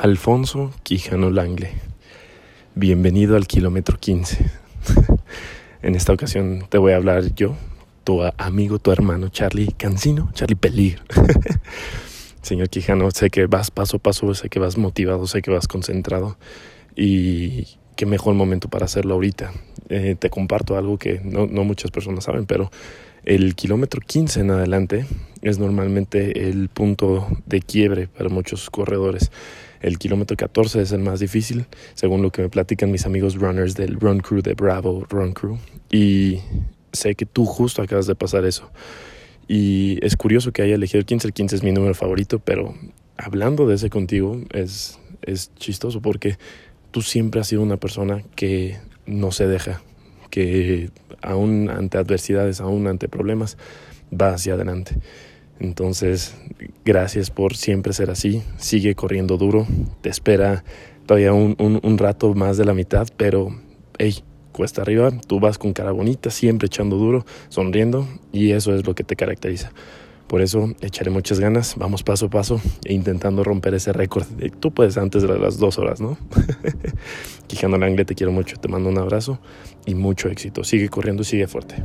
Alfonso Quijano Langle. Bienvenido al kilómetro 15. en esta ocasión te voy a hablar yo, tu amigo, tu hermano Charlie Cancino, Charlie Peligro. Señor Quijano, sé que vas paso a paso, sé que vas motivado, sé que vas concentrado y qué mejor momento para hacerlo ahorita. Eh, te comparto algo que no, no muchas personas saben, pero el kilómetro 15 en adelante es normalmente el punto de quiebre para muchos corredores. El kilómetro 14 es el más difícil, según lo que me platican mis amigos runners del Run Crew de Bravo Run Crew. Y sé que tú justo acabas de pasar eso. Y es curioso que haya elegido el 15. El 15 es mi número favorito, pero hablando de ese contigo es, es chistoso porque tú siempre has sido una persona que no se deja, que aún ante adversidades, aún ante problemas, va hacia adelante. Entonces, gracias por siempre ser así. Sigue corriendo duro. Te espera todavía un, rato más de la mitad, pero, hey, cuesta arriba. Tú vas con cara bonita, siempre echando duro, sonriendo, y eso es lo que te caracteriza. Por eso echaré muchas ganas, vamos paso a paso e intentando romper ese récord. Tú puedes antes de las dos horas, ¿no? Quijano Langle, te quiero mucho, te mando un abrazo y mucho éxito. Sigue corriendo, sigue fuerte.